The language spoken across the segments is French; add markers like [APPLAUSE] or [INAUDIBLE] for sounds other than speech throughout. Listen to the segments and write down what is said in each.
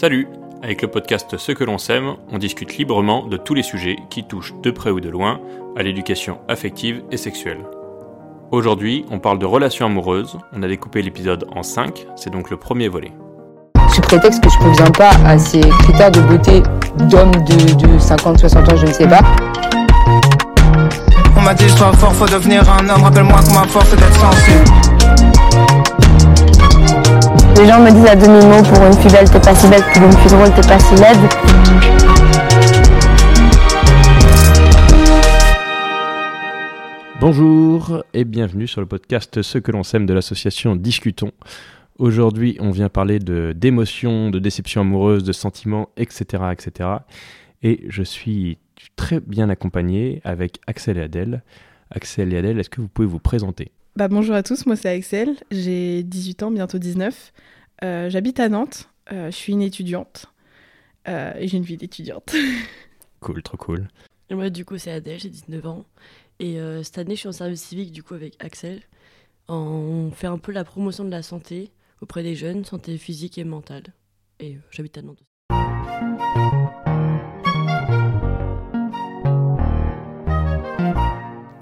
Salut Avec le podcast Ce que l'on sème, on discute librement de tous les sujets qui touchent de près ou de loin à l'éducation affective et sexuelle. Aujourd'hui, on parle de relations amoureuses, on a découpé l'épisode en 5, c'est donc le premier volet. Sous prétexte que je ne conviens pas à ces critères de beauté d'homme de, de 50-60 ans, je ne sais pas. On m'a dit sois fort, faut devenir un homme, rappelle-moi que ma force est d'être sensible. Les gens me disent à demi-mot pour une fille belle t'es pas si belle, pour une fille drôle t'es pas si laide. Bonjour et bienvenue sur le podcast Ce que l'on sème de l'association Discutons. Aujourd'hui, on vient parler de d'émotions, de déceptions amoureuses, de sentiments, etc., etc. Et je suis très bien accompagné avec Axel et Adèle. Axel et Adèle, est-ce que vous pouvez vous présenter? Bah, bonjour à tous, moi c'est Axel, j'ai 18 ans, bientôt 19. Euh, J'habite à Nantes, euh, je suis une étudiante euh, et j'ai une vie d'étudiante. [LAUGHS] Cool, trop cool. Et moi, du coup, c'est Adèle, j'ai 19 ans. Et euh, cette année, je suis en service civique, du coup, avec Axel. On fait un peu la promotion de la santé auprès des jeunes, santé physique et mentale. Et euh, j'habite à Nantes.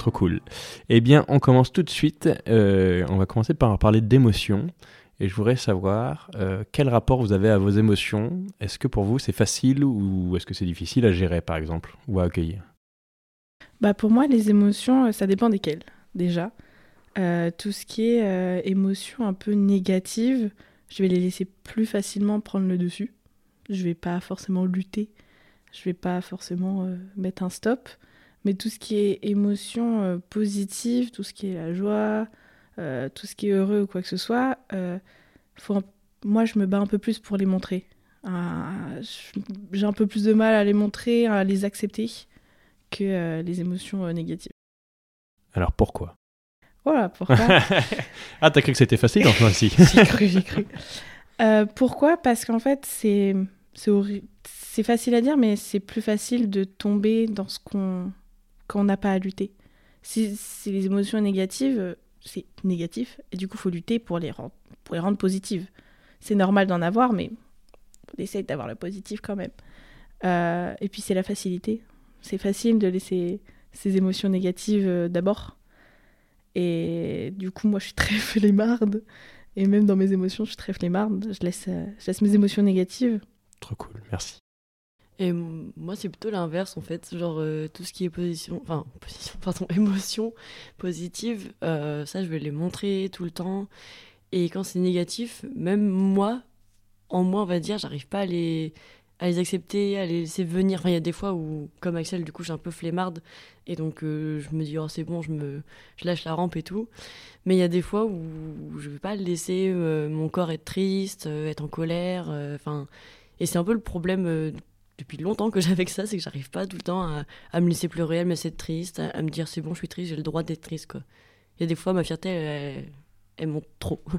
Trop cool. Eh bien, on commence tout de suite. Euh, on va commencer par parler d'émotions. Et je voudrais savoir euh, quel rapport vous avez à vos émotions. Est-ce que pour vous c'est facile ou est-ce que c'est difficile à gérer par exemple ou à accueillir? Bah, pour moi, les émotions, euh, ça dépend desquelles, déjà. Tout ce qui est euh, émotions un peu négatives, je vais les laisser plus facilement prendre le dessus. Je vais pas forcément lutter, je vais pas forcément mettre un stop. Mais tout ce qui est émotion euh, positive, tout ce qui est la joie, euh, tout ce qui est heureux ou quoi que ce soit, euh, faut moi je me bats un peu plus pour les montrer. J'ai un peu plus de mal à les montrer, à les accepter que euh, les émotions négatives. Alors pourquoi? Voilà pourquoi? [LAUGHS] Ah, t'as cru que c'était facile enfin si. [LAUGHS] j'ai cru, j'ai cru. Euh, pourquoi? Parce qu'en fait, c'est c'est facile à dire, mais c'est plus facile de tomber dans ce qu'on qu'on n'a pas à lutter. Si, les émotions négatives, c'est négatif, et du coup, faut lutter pour les rendre, positives. C'est normal d'en avoir, mais on essaye d'avoir le positif quand même. Euh, et puis, c'est la facilité. C'est facile de laisser ces émotions négatives euh, d'abord. Et du coup, moi, je suis très [LAUGHS] flemmarde. Et même dans mes émotions, je suis très flemmarde. Je laisse, euh, je laisse mes émotions négatives. Trop cool, merci. Et moi, c'est plutôt l'inverse, en fait. Genre, euh, tout ce qui est position, enfin, [LAUGHS] position, pardon, [LAUGHS] émotion positive, euh, ça, je vais les montrer tout le temps. Et quand c'est négatif, même moi, en moi, on va dire, j'arrive pas à les, à les accepter, à les laisser venir. Enfin, il y a des fois où, comme Axel, du coup, suis un peu flemmarde. Et donc, euh, je me dis, oh, c'est bon, je, me, je lâche la rampe et tout. Mais il y a des fois où je vais pas laisser mon corps être triste, être en colère. Enfin, et c'est un peu le problème depuis longtemps que j'ai avec ça, c'est que j'arrive pas tout le temps à, à me laisser pleurer, à me laisser être triste, à, à me dire c'est bon, je suis triste, j'ai le droit d'être triste. Quoi. Il y a des fois, ma fierté, elle, elle monte trop. [LAUGHS]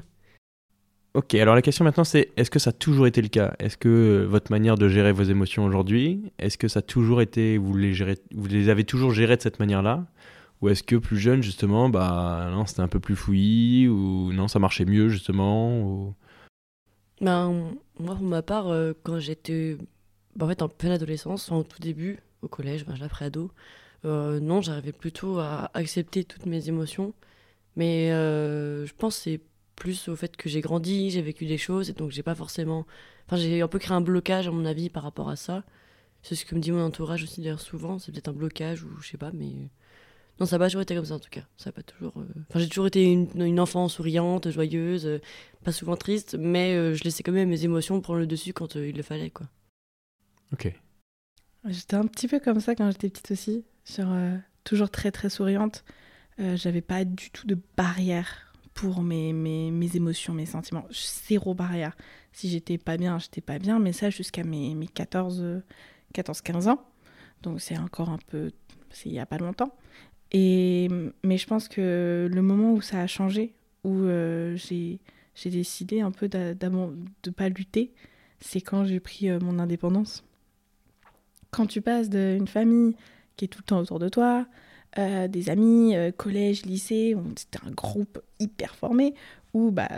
Ok, alors la question maintenant c'est est-ce que ça a toujours été le cas? Est-ce que euh, votre manière de gérer vos émotions aujourd'hui, est-ce que ça a toujours été, vous les, gérez, vous les avez toujours gérées de cette manière-là? Ou est-ce que plus jeune justement, bah non, c'était un peu plus fouillis Ou non, ça marchait mieux justement ou... Ben, moi, pour ma part, euh, quand j'étais ben, en fait, en pleine adolescence, au tout début, au collège, ben, après ado, euh, non, j'arrivais plutôt à accepter toutes mes émotions. Mais euh, je pense c'est plus au fait que j'ai grandi, j'ai vécu des choses, et donc j'ai pas forcément. Enfin, j'ai un peu créé un blocage, à mon avis, par rapport à ça. C'est ce que me dit mon entourage aussi, d'ailleurs, souvent. C'est peut-être un blocage ou je sais pas, mais. Non, ça n'a pas toujours été comme ça, en tout cas. Ça a pas toujours. euh, Enfin, j'ai toujours été une, une enfant souriante, joyeuse, pas souvent triste, mais je laissais quand même mes émotions prendre le dessus quand il le fallait, quoi. J'étais un petit peu comme ça quand j'étais petite aussi. Euh, toujours très très souriante. Euh, J'avais pas du tout de barrière pour mes, mes, mes émotions, mes sentiments. Zéro barrière. Si j'étais pas bien, j'étais pas bien, mais ça jusqu'à mes, mes 14, euh, 14-15 ans. Donc c'est encore un peu. C'est il y a pas longtemps. Et, mais je pense que le moment où ça a changé, où euh, j'ai décidé un peu de pas lutter, c'est quand j'ai pris euh, mon indépendance. Quand tu passes d'une famille qui est tout le temps autour de toi, euh, des amis, euh, collège, lycée, c'était un groupe hyper formé où bah,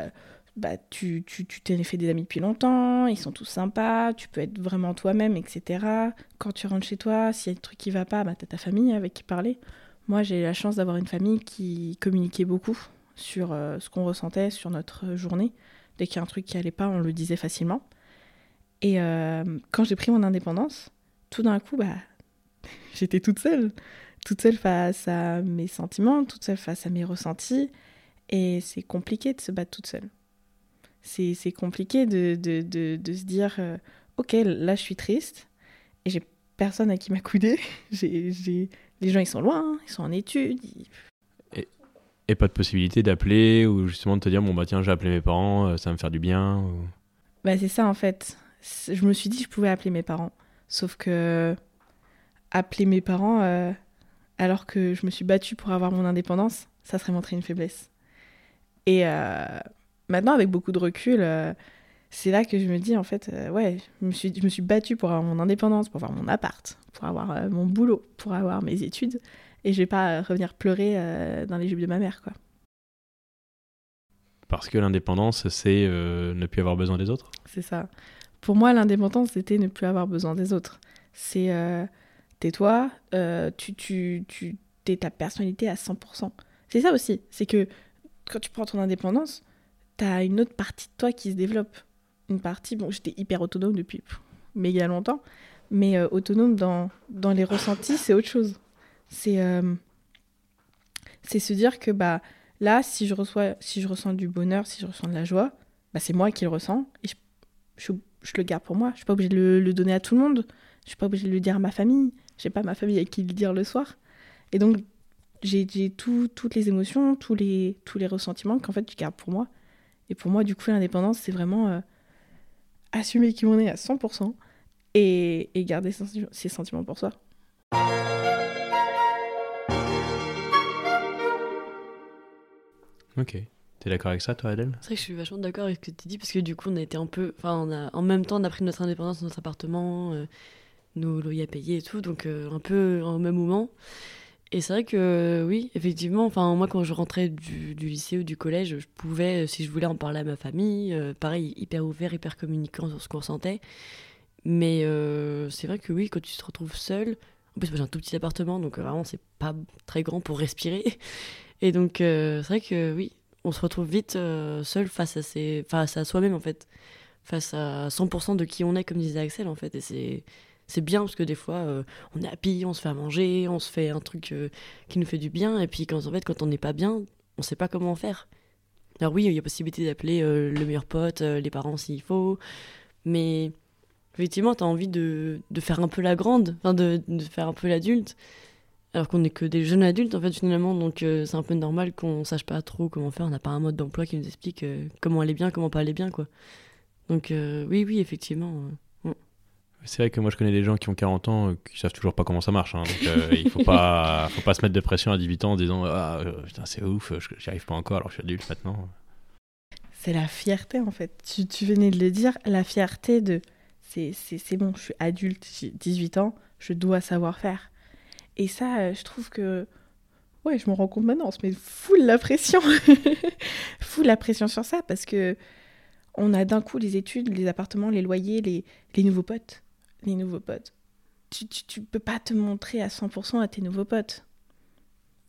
bah, tu tu tu t'es fait des amis depuis longtemps, ils sont tous sympas, tu peux être vraiment toi-même, etc. Quand tu rentres chez toi, s'il y a des trucs qui va pas, bah, tu as ta famille avec qui parler. Moi, j'ai eu la chance d'avoir une famille qui communiquait beaucoup sur euh, ce qu'on ressentait sur notre journée. Dès qu'il y a un truc qui allait pas, on le disait facilement. Et quand j'ai pris mon indépendance, tout d'un coup, bah, j'étais toute seule. Toute seule face à mes sentiments, toute seule face à mes ressentis. Et c'est compliqué de se battre toute seule. C'est compliqué de, de, de, de se dire euh, Ok, là je suis triste et j'ai personne à qui m'accouder. [LAUGHS] J'ai- Les gens ils sont loin, ils sont en études. ils- Et pas de possibilité d'appeler ou justement de te dire bon bah tiens j'ai appelé mes parents, euh, ça va me faire du bien. ou- Bah, c'est ça en fait. Je me suis dit que je pouvais appeler mes parents. Sauf que appeler mes parents euh, alors que je me suis battue pour avoir mon indépendance, ça serait montrer une faiblesse. Et euh, maintenant, avec beaucoup de recul, euh, c'est là que je me dis en fait, ouais, je me, suis, je me suis battue pour avoir mon indépendance, pour avoir mon appart, pour avoir mon boulot, pour avoir mes études. Et je vais pas revenir pleurer dans les jupes de ma mère, quoi. Parce que l'indépendance c'est ne plus avoir besoin des autres? C'est ça. Pour moi, l'indépendance, c'était ne plus avoir besoin des autres. C'est euh, t'es toi, euh, tu, tu, tu t'es ta personnalité à 100%. C'est ça aussi. C'est que quand tu prends ton indépendance, t'as une autre partie de toi qui se développe. Une partie, bon, j'étais hyper autonome depuis méga longtemps, mais euh, autonome dans, dans les ressentis, c'est autre chose. C'est euh, c'est se dire que bah là, si je reçois, si je ressens du bonheur, si je ressens de la joie, bah c'est moi qui le ressens et je je, je le garde pour moi. Je suis pas obligée de le, donner à tout le monde. Je suis pas obligée de le dire à ma famille. J'ai pas ma famille à qui le dire le soir. Et donc, j'ai tout- toutes les émotions, tous les, tous les ressentiments qu'en fait, je garde pour moi. Et pour moi, du coup, l'indépendance, c'est vraiment euh, assumer qui on est à 100% et, et garder ses, ses sentiments pour soi. Ok. T'es d'accord avec ça toi Adèle? C'est vrai que je suis vachement d'accord avec ce que tu dis parce que du coup on a été un peu, enfin en même temps on a pris notre indépendance notre appartement, euh, nos loyers à payer et tout, donc euh, un peu au même moment. Et c'est vrai que oui, effectivement, enfin moi quand je rentrais du, lycée ou du collège, je pouvais, euh, si je voulais en parler à ma famille, euh, pareil hyper ouvert, hyper communicant sur ce qu'on sentait. Mais euh, c'est vrai que oui, quand tu te retrouves seul, en plus j'ai un tout petit appartement, donc euh, vraiment c'est pas très grand pour respirer. [LAUGHS] Et donc euh, c'est vrai que oui, on se retrouve vite euh, seul face à, ses, face à soi-même en fait, face à 100% de qui on est comme disait Axel en fait. Et c'est c'est bien parce que des fois euh, on est happy, on se fait à manger, on se fait un truc euh, qui nous fait du bien et puis quand en fait quand on n'est pas bien, on sait pas comment faire. Alors oui, il y a possibilité d'appeler le meilleur pote, les parents s'il faut, mais effectivement tu as envie de, de faire un peu la grande, de, de faire un peu l'adulte. Alors qu'on n'est que des jeunes adultes en fait finalement, donc euh, c'est un peu normal qu'on sache pas trop comment faire. On n'a pas un mode d'emploi qui nous explique euh, comment aller bien, comment pas aller bien quoi. Donc euh, oui, oui, effectivement. euh, C'est vrai que moi je connais des gens qui ont 40 ans euh, qui savent toujours pas comment ça marche. hein. donc euh, il faut pas, [LAUGHS] faut pas se mettre de pression à 18 ans en disant ah euh, putain c'est ouf, j'y arrive pas encore alors que je suis adulte maintenant. C'est la fierté en fait. Tu, tu venais de le dire, la fierté de c'est c'est- c'est bon, je suis adulte, j'ai 18 ans, je dois savoir faire. Et ça, euh, je trouve que. Ouais, je me rends compte maintenant, on se met full la pression. [LAUGHS] full la pression sur ça parce que on a d'un coup les études, les appartements, les loyers, les, les nouveaux potes. Les nouveaux potes. Tu, tu, tu peux pas te montrer à 100% à tes nouveaux potes.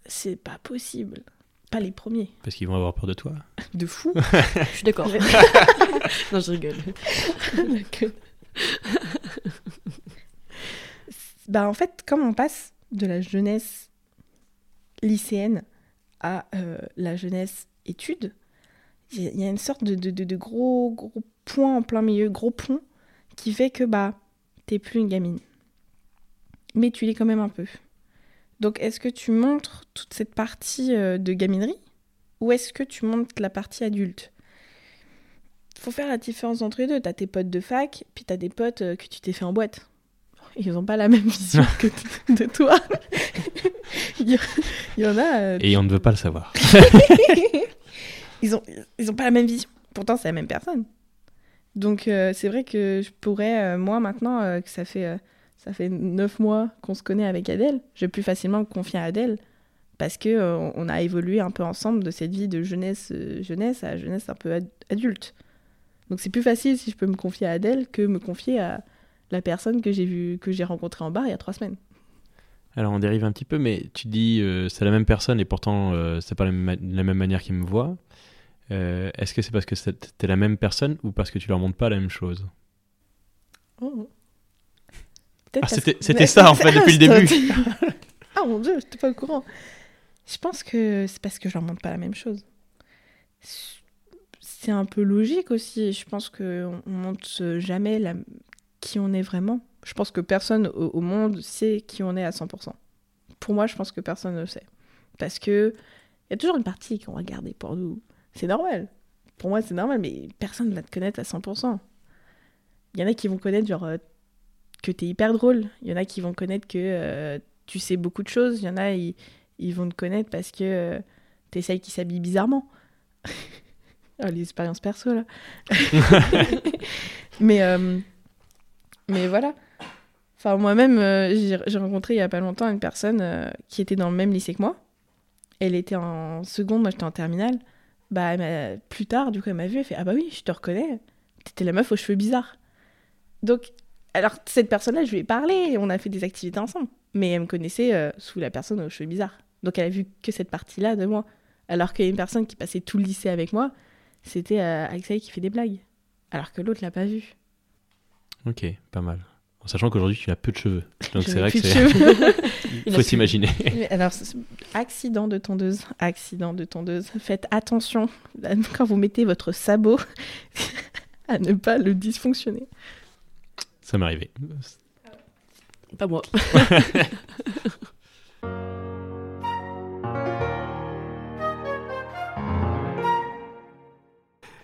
C'est pas possible. Pas les premiers. Parce qu'ils vont avoir peur de toi. [LAUGHS] De fou. Je suis d'accord. [LAUGHS] non, je rigole. Bah en fait, comme on passe de la jeunesse lycéenne à euh, la jeunesse études, il y, a- une sorte de, de- de- de gros, gros point en plein milieu, gros pont, qui fait que bah t'es plus une gamine. Mais tu l'es quand même un peu. Donc est-ce que tu montres toute cette partie euh, de gaminerie ou est-ce que tu montres la partie adulte? Faut faire la différence entre les deux. T'as tes potes de fac, puis t'as des potes euh, que tu t'es fait en boîte. Ils ont pas la même vision [LAUGHS] que de toi. il, y, en a. euh, Et on ne veut pas le savoir. [LAUGHS] ils, ont, ils ont pas la même vision. Pourtant, c'est la même personne. Donc, euh, c'est vrai que je pourrais, euh, moi, maintenant, que ça fait, ça fait neuf mois qu'on se connaît avec Adèle, je vais plus facilement me confier à Adèle parce euh, on a évolué un peu ensemble de cette vie de jeunesse jeunesse à jeunesse un peu ad- adulte. Donc c'est plus facile si je peux me confier à Adèle que me confier à la personne que j'ai vu que j'ai rencontrée en bar il y a trois semaines. Alors on dérive un petit peu, mais tu dis euh, c'est la même personne et pourtant euh, c'est pas la même, ma- la même manière qu'ils me voient. Euh, Est-ce que c'est parce que t'es la même personne ou parce que tu leur montres pas la même chose? Oh. Ah, Peut-être parce c'était- que- ça, en fait, depuis le [LAUGHS] début. ah mon dieu, j'étais pas au courant. Je pense que c'est parce que je leur montre pas la même chose. C'est un peu logique aussi. Je pense qu'on on montre jamais la... qui on est vraiment. Je pense que personne au, au monde sait qui on est à 100%. Pour moi, je pense que personne ne le sait. Parce que il y a toujours une partie qu'on va garder pour nous. C'est normal. Pour moi, c'est normal, mais personne ne va te connaître à 100%. Il y en a qui vont connaître genre euh, que t'es hyper drôle. Il y en a qui vont connaître que euh, tu sais beaucoup de choses. Il y en a, ils, ils vont te connaître parce que euh, t'es celle qui s'habille bizarrement. [LAUGHS] Ah, les expériences perso, là. [LAUGHS] [LAUGHS] mais, euh, mais voilà. Enfin, moi-même, euh, j'ai rencontré il y a pas longtemps une personne euh, qui était dans le même lycée que moi. Elle était en seconde, moi j'étais en terminale. Bah, plus tard, du coup, elle m'a vue, elle fait Ah bah oui, je te reconnais. T'étais la meuf aux cheveux bizarres. Donc, alors, cette personne-là, je lui ai parlé, on a fait des activités ensemble. Mais elle me connaissait euh, sous la personne aux cheveux bizarres. Donc, elle a vu que cette partie-là de moi. Alors qu'il y a une personne qui passait tout le lycée avec moi, c'était Axel qui fait des blagues. Alors que l'autre l'a pas vu. Ok, pas mal. En sachant qu'aujourd'hui tu as peu de cheveux. Donc c'est vrai que c'est. [LAUGHS] Il faut s'imaginer. Alors, accident de tondeuse, accident de tondeuse. Faites attention quand vous mettez votre sabot [LAUGHS] à ne pas le dysfonctionner. Ça m'est arrivé. Pas moi. [LAUGHS]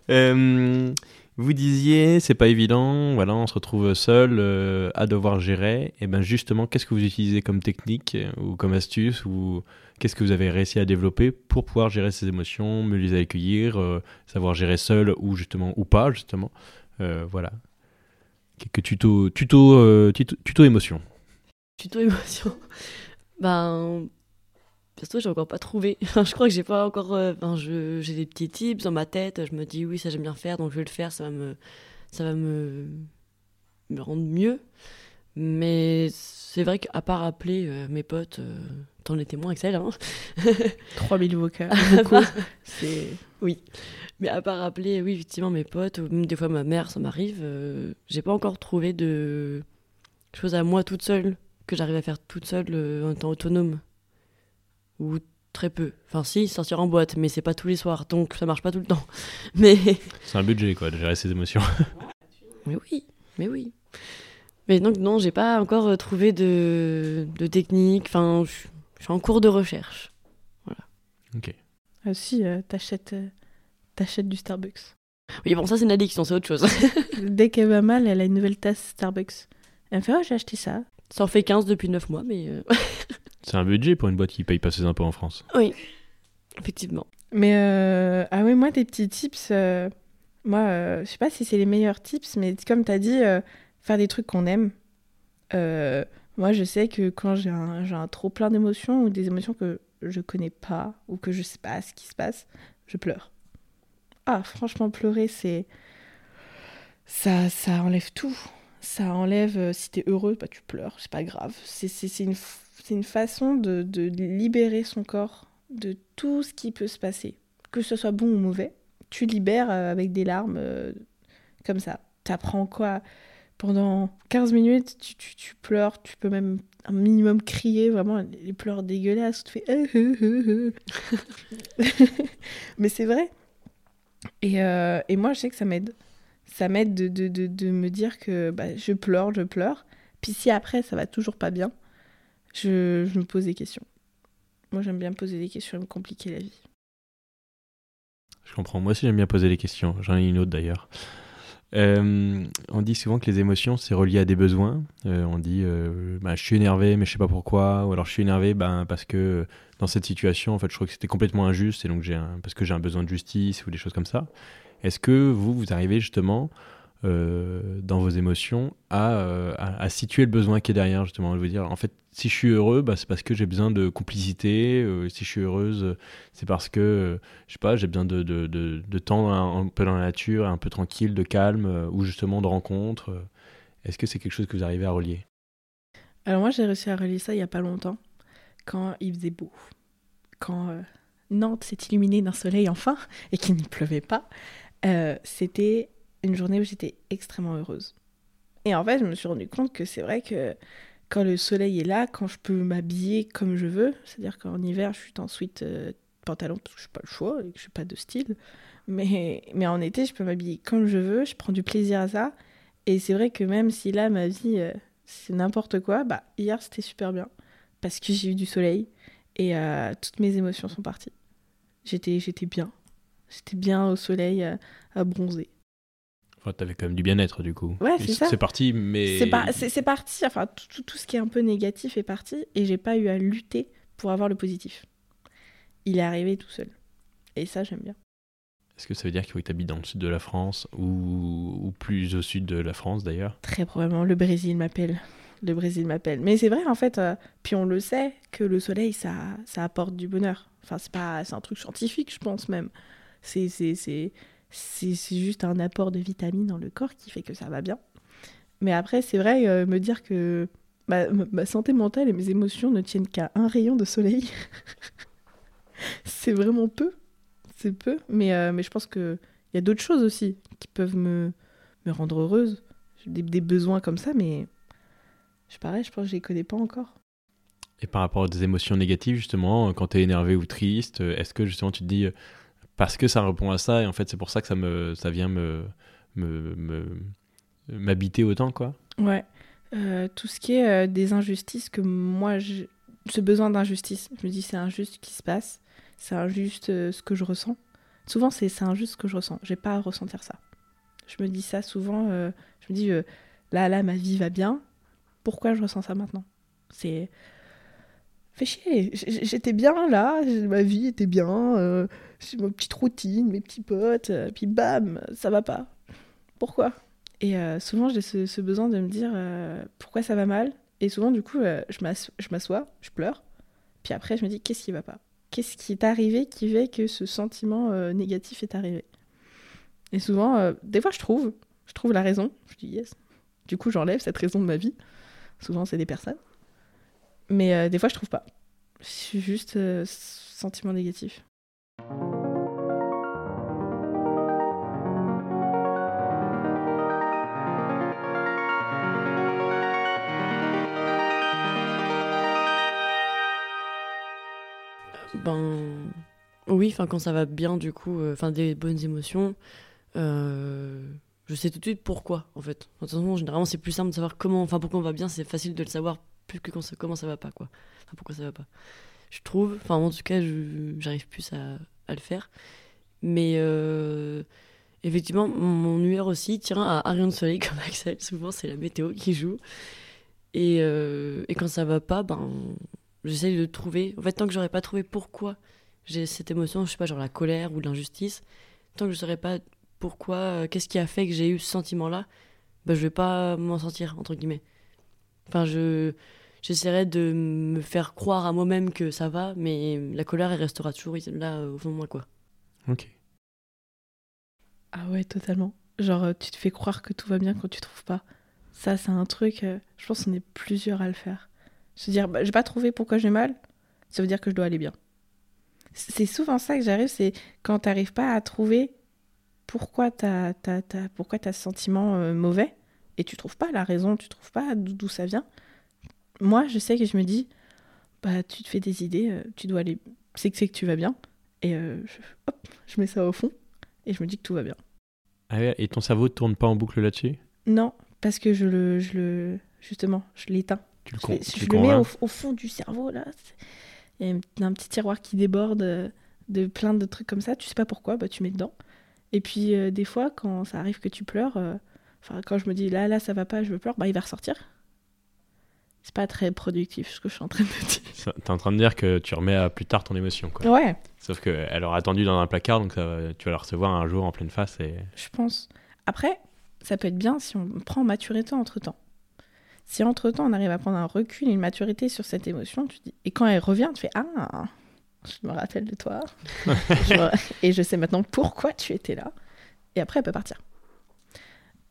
Euh, vous disiez, c'est pas évident, voilà, on se retrouve seul euh, à devoir gérer. Et ben justement, qu'est-ce que vous utilisez comme technique euh, ou comme astuce ou qu'est-ce que vous avez réussi à développer pour pouvoir gérer ces émotions, mieux les accueillir, euh, savoir gérer seul ou justement ou pas justement, voilà. Quelques tutos, tuto, tuto, tuto émotion. Tuto. Ben. Perso, j'ai encore pas trouvé. [LAUGHS] je crois que j'ai pas encore. euh, Enfin, je- j'ai des petits tips dans ma tête. Je me dis, oui, ça j'aime bien faire, donc je vais le faire. Ça va me, ça va me, me rendre mieux. Mais c'est vrai qu'à part appeler euh, mes potes, euh, t'en es témoin, Axel. Hein 3000 vocaux. Beaucoup. C'est. Mais à part appeler, oui, effectivement, mes potes, ou même des fois ma mère, ça m'arrive. euh, j'ai pas encore trouvé de choses à moi toute seule que j'arrive à faire toute seule euh, en étant autonome. Ou très peu. Enfin, si, sortir en boîte, mais c'est pas tous les soirs, donc ça marche pas tout le temps. [LAUGHS] Mais, C'est un budget quoi, de gérer ses émotions. [LAUGHS] mais oui, mais oui. Mais donc, non, j'ai pas encore euh, trouvé de, de technique. Enfin, je suis en cours de recherche. ok. Ah, si, euh, t'achètes, euh, t'achètes du Starbucks. Oui, bon, ça, c'est une addiction, c'est autre chose. [LAUGHS] Dès qu'elle va mal, elle a une nouvelle tasse Starbucks. Elle me fait Oh, j'ai acheté ça. ça en fait 15 depuis 9 mois, mais euh, C'est un budget pour une boîte qui paye pas ses impôts en France. oui, effectivement. Mais euh, ah oui, moi, des petits tips. euh, moi, euh, je sais pas si c'est les meilleurs tips, mais comme tu as dit, euh, faire des trucs qu'on aime. Euh, moi, je sais que quand j'ai un, trop plein d'émotions ou des émotions que je connais pas ou que je sais pas ce qui se passe, je pleure. Ah, franchement, pleurer, c'est. Ça, ça enlève tout. Ça enlève. si t'es heureux, bah, tu pleures, c'est pas grave. C'est une, f- c'est une façon de, de libérer son corps de tout ce qui peut se passer. Que ce soit bon ou mauvais, tu libères euh, avec des larmes euh, comme ça. T'apprends quoi? Pendant 15 minutes, tu, tu, pleures, tu peux même un minimum crier, vraiment les pleurs dégueulasses, tu fais euh. [LAUGHS] Mais c'est vrai. Et, et moi, je sais que ça m'aide. Ça m'aide de, de, de, de me dire que bah, je pleure, je pleure. Puis si après, ça va toujours pas bien, je, me pose des questions. Moi, j'aime bien poser des questions et me compliquer la vie. Je comprends. Moi aussi, j'aime bien poser des questions. J'en ai une autre d'ailleurs. Euh, on dit souvent que les émotions, c'est relié à des besoins. Euh, on dit, euh, bah, je suis énervé, mais je sais pas pourquoi. Ou alors, je suis énervé ben, parce que dans cette situation, en fait, je trouve que c'était complètement injuste et donc j'ai parce que j'ai un besoin de justice ou des choses comme ça. Est-ce que vous, vous arrivez justement euh, dans vos émotions à, euh, à, à situer le besoin qui est derrière, justement. Je veux dire, en fait, si je suis heureux, bah, c'est parce que j'ai besoin de complicité. euh, si je suis heureuse, c'est parce que, je sais pas, j'ai besoin de, de, de, temps un, peu dans la nature, un peu tranquille, de calme, ou justement de rencontres. Est-ce que c'est quelque chose que vous arrivez à relier? Alors moi j'ai réussi à relier ça il y a pas longtemps, quand il faisait beau. Quand Nantes s'est illuminée d'un soleil enfin, et qu'il n'y pleuvait pas. C'était une journée où j'étais extrêmement heureuse. Et en fait je me suis rendu compte que c'est vrai que quand le soleil est là, quand je peux m'habiller comme je veux, c'est-à-dire qu'en hiver je suis en sweat euh, pantalon parce que je n'ai pas le choix et que je n'ai pas de style, mais, mais en été je peux m'habiller comme je veux, je prends du plaisir à ça. Et c'est vrai que même si là ma vie... euh, c'est n'importe quoi, bah hier c'était super bien parce que j'ai eu du soleil et euh, toutes mes émotions sont parties. J'étais j'étais bien. J'étais bien au soleil euh, à bronzer. T'avais quand même du bien-être, du coup. Ouais, c'est ça. C'est parti, mais... C'est c'est parti, enfin tout, tout- tout ce qui est un peu négatif est parti et j'ai pas eu à lutter pour avoir le positif. Il est arrivé tout seul. Et ça j'aime bien. Est-ce que ça veut dire qu'il faut que tu habites dans le sud de la France ou, ou plus au sud de la France d'ailleurs? Très probablement le Brésil m'appelle. Le Brésil m'appelle. Mais c'est vrai en fait, euh, puis on le sait que le soleil ça, ça apporte du bonheur. Enfin c'est pas c'est un truc scientifique je pense même. C'est c'est c'est c'est juste un apport de vitamines dans le corps qui fait que ça va bien. Mais après c'est vrai euh, me dire que ma, santé mentale et mes émotions ne tiennent qu'à un rayon de soleil. [LAUGHS] c'est vraiment peu. C'est peu. Mais, euh, mais je pense qu'il y a d'autres choses aussi qui peuvent me, me rendre heureuse. J'ai Des, besoins comme ça, mais je pareil, je pense que je les connais pas encore. Et par rapport à des émotions négatives, justement, quand tu es énervé ou triste, est-ce que justement tu te dis, euh, parce que ça répond à ça, et en fait c'est pour ça que ça, me, ça vient me, me, me- m'habiter autant, quoi Ouais. Euh, tout ce qui est euh, des injustices que moi, je... ce besoin d'injustice, je me dis c'est injuste ce qui se passe, c'est injuste euh, ce que je ressens. Souvent, c'est c'est injuste ce que je ressens. J'ai pas à ressentir ça. Je me dis ça souvent. je me dis là, là, ma vie va bien. Pourquoi je ressens ça maintenant? C'est fait chier. J'étais bien là, ma vie était bien. euh, ma petite routine, mes petits potes, euh, puis bam, ça va pas. Pourquoi? Et euh, souvent, j'ai ce, ce besoin de me dire euh, pourquoi ça va mal? Et souvent, du coup, je m'asso- je m'assois, je pleure. Puis après, je me dis qu'est-ce qui va pas? Qu'est-ce qui est arrivé qui fait que ce sentiment négatif est arrivé? Et souvent, des fois, je trouve. Je trouve la raison. Je dis yes. Du coup, j'enlève cette raison de ma vie. Souvent, c'est des personnes. Mais euh, des fois, je trouve pas. Je suis juste euh, sentiment négatif. Ben oui, enfin quand ça va bien du coup, euh, enfin des bonnes émotions, je sais tout de suite pourquoi en fait. De toute façon, généralement c'est plus simple de savoir comment, enfin pourquoi on va bien, c'est facile de le savoir plus que comment ça va pas quoi. Enfin pourquoi ça va pas. Je trouve, enfin en tout cas, j'arrive plus à, le faire. Mais euh, effectivement, mon humeur aussi tient à un de soleil [LAUGHS] comme Axel. Souvent c'est la météo qui joue. Et, euh, et quand ça va pas, ben j'essaye de trouver. En fait, tant que j'aurais pas trouvé pourquoi j'ai cette émotion, je sais pas, genre la colère ou l'injustice, tant que je saurais pas pourquoi, euh, qu'est-ce qui a fait que j'ai eu ce sentiment-là, ben je vais pas m'en sortir, entre guillemets. Enfin, je. J'essaierai de me faire croire à moi-même que ça va, mais la colère, elle restera toujours là euh, au fond de moi, quoi. Ok. Ah ouais, totalement. Genre, euh, tu te fais croire que tout va bien quand tu trouves pas. Ça, c'est un truc, euh, je pense qu'on est plusieurs à le faire. Se dire, bah, j'ai pas trouvé pourquoi j'ai mal, ça veut dire que je dois aller bien. C'est souvent ça que j'arrive, c'est quand t'arrives pas à trouver pourquoi t'as t'as- t'as- pourquoi t'as ce sentiment euh, mauvais, et tu trouves pas la raison, tu trouves pas d'où ça vient. Moi, je sais que je me dis, bah, tu te fais des idées, euh, tu dois aller, c'est que c'est que tu vas bien, et euh, je, hop, je mets ça au fond, et je me dis que tout va bien. Ah ouais, et ton cerveau ne tourne pas en boucle là-dessus? Non, parce que je le, je le justement, je l'éteins. Tu le, Je, con- tu je le mets au, fond du cerveau là. Il y a un, petit tiroir qui déborde euh, de plein de trucs comme ça. Tu sais pas pourquoi, bah tu mets dedans. Et puis euh, des fois, quand ça arrive que tu pleures, enfin quand je me dis là là ça va pas, je veux pleurer, bah il va ressortir. C'est pas très productif ce que je suis en train de dire. T'es en train de dire que tu remets à plus tard ton émotion, quoi. Ouais, Sauf qu'elle aura attendu dans un placard, donc ça va- tu vas la recevoir un jour en pleine face et... je pense. Après, ça peut être bien si on prend maturité entre temps. Si entre temps on arrive à prendre un recul et une maturité sur cette émotion, tu dis, et quand elle revient, tu fais Ah, je me rappelle de toi. [LAUGHS] Je- et je sais maintenant pourquoi tu étais là. Et après, elle peut partir.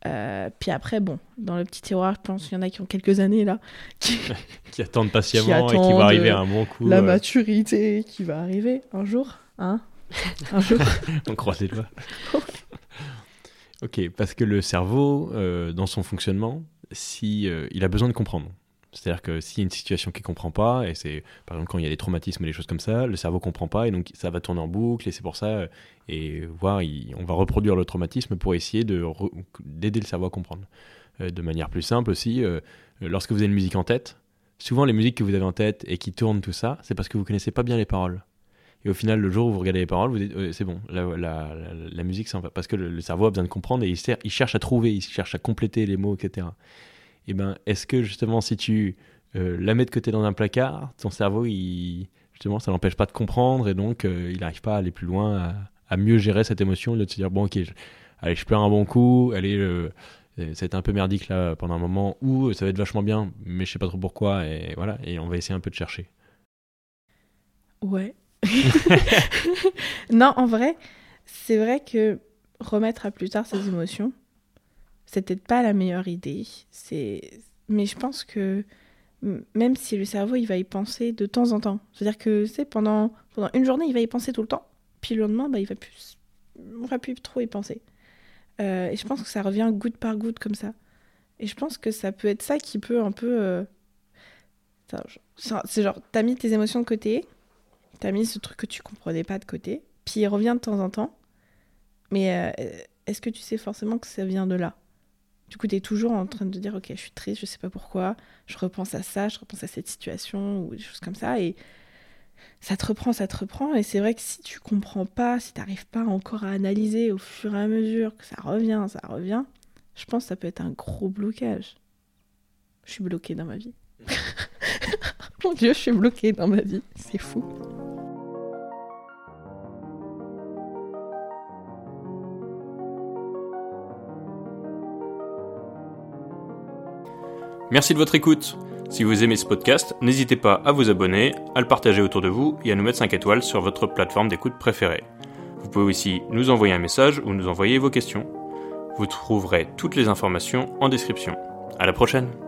Euh, puis après, bon, dans le petit tiroir, je pense qu'il y en a qui ont quelques années là, [LAUGHS] qui, [LAUGHS] Qui attendent patiemment Qui et qui va arriver euh, à un bon coup. la euh, maturité qui va arriver un jour, hein Un jour. [LAUGHS] On croise les doigts. ok, parce que le cerveau, euh, dans son fonctionnement, si, euh, il a besoin de comprendre. C'est-à-dire que s'il y a une situation qu'il ne comprend pas, et c'est par exemple quand il y a des traumatismes et des choses comme ça, le cerveau ne comprend pas et donc ça va tourner en boucle et c'est pour ça, euh, et voir, on va reproduire le traumatisme pour essayer d'aider le cerveau à comprendre. Euh, de manière plus simple aussi, euh, lorsque vous avez une musique en tête, souvent les musiques que vous avez en tête et qui tournent tout ça, c'est parce que vous connaissez pas bien les paroles. Et au final, le jour où vous regardez les paroles, vous dites c'est bon, la, la, la, la musique, ça en va. Parce que le, cerveau a besoin de comprendre et il cherche à trouver, il cherche à compléter les mots, etc. Et ben, est-ce que justement, si tu euh, la mets de côté dans un placard, ton cerveau, il, justement, ça l'empêche pas de comprendre et donc euh, il n'arrive pas à aller plus loin, à, à mieux gérer cette émotion, au lieu de se dire bon, ok, je, allez, je perds un bon coup, allez, euh, euh, ça va être un peu merdique là pendant un moment, ou euh, ça va être vachement bien, mais je sais pas trop pourquoi, et voilà, et on va essayer un peu de chercher. Ouais. [LAUGHS] [LAUGHS] non, en vrai, c'est vrai que remettre à plus tard ses émotions, c'est peut-être pas la meilleure idée. C'est, mais je pense que même si le cerveau il va y penser de temps en temps, c'est-à-dire que c'est pendant pendant une journée il va y penser tout le temps, puis le lendemain bah il va plus, on va plus trop y penser. Euh, et je pense que ça revient goutte par goutte comme ça. Et je pense que ça peut être ça qui peut un peu, euh, c'est genre t'as mis tes émotions de côté. T'as mis ce truc que tu comprenais pas de côté, puis il revient de temps en temps. Mais euh, est-ce que tu sais forcément que ça vient de là? Du coup, t'es toujours en train de dire, ok, je suis triste, je sais pas pourquoi, je repense à ça, je repense à cette situation, ou des choses comme ça, et ça te reprend, ça te reprend. Et c'est vrai que si tu comprends pas, si t'arrives pas encore à analyser au fur et à mesure que ça revient, ça revient, je pense que ça peut être un gros blocage. Je suis bloquée dans ma vie. [LAUGHS] Mon Dieu, je suis bloquée dans ma vie. C'est fou. Merci de votre écoute. Si vous aimez ce podcast, n'hésitez pas à vous abonner, à le partager autour de vous et à nous mettre 5 étoiles sur votre plateforme d'écoute préférée. Vous pouvez aussi nous envoyer un message ou nous envoyer vos questions. Vous trouverez toutes les informations en description. À la prochaine!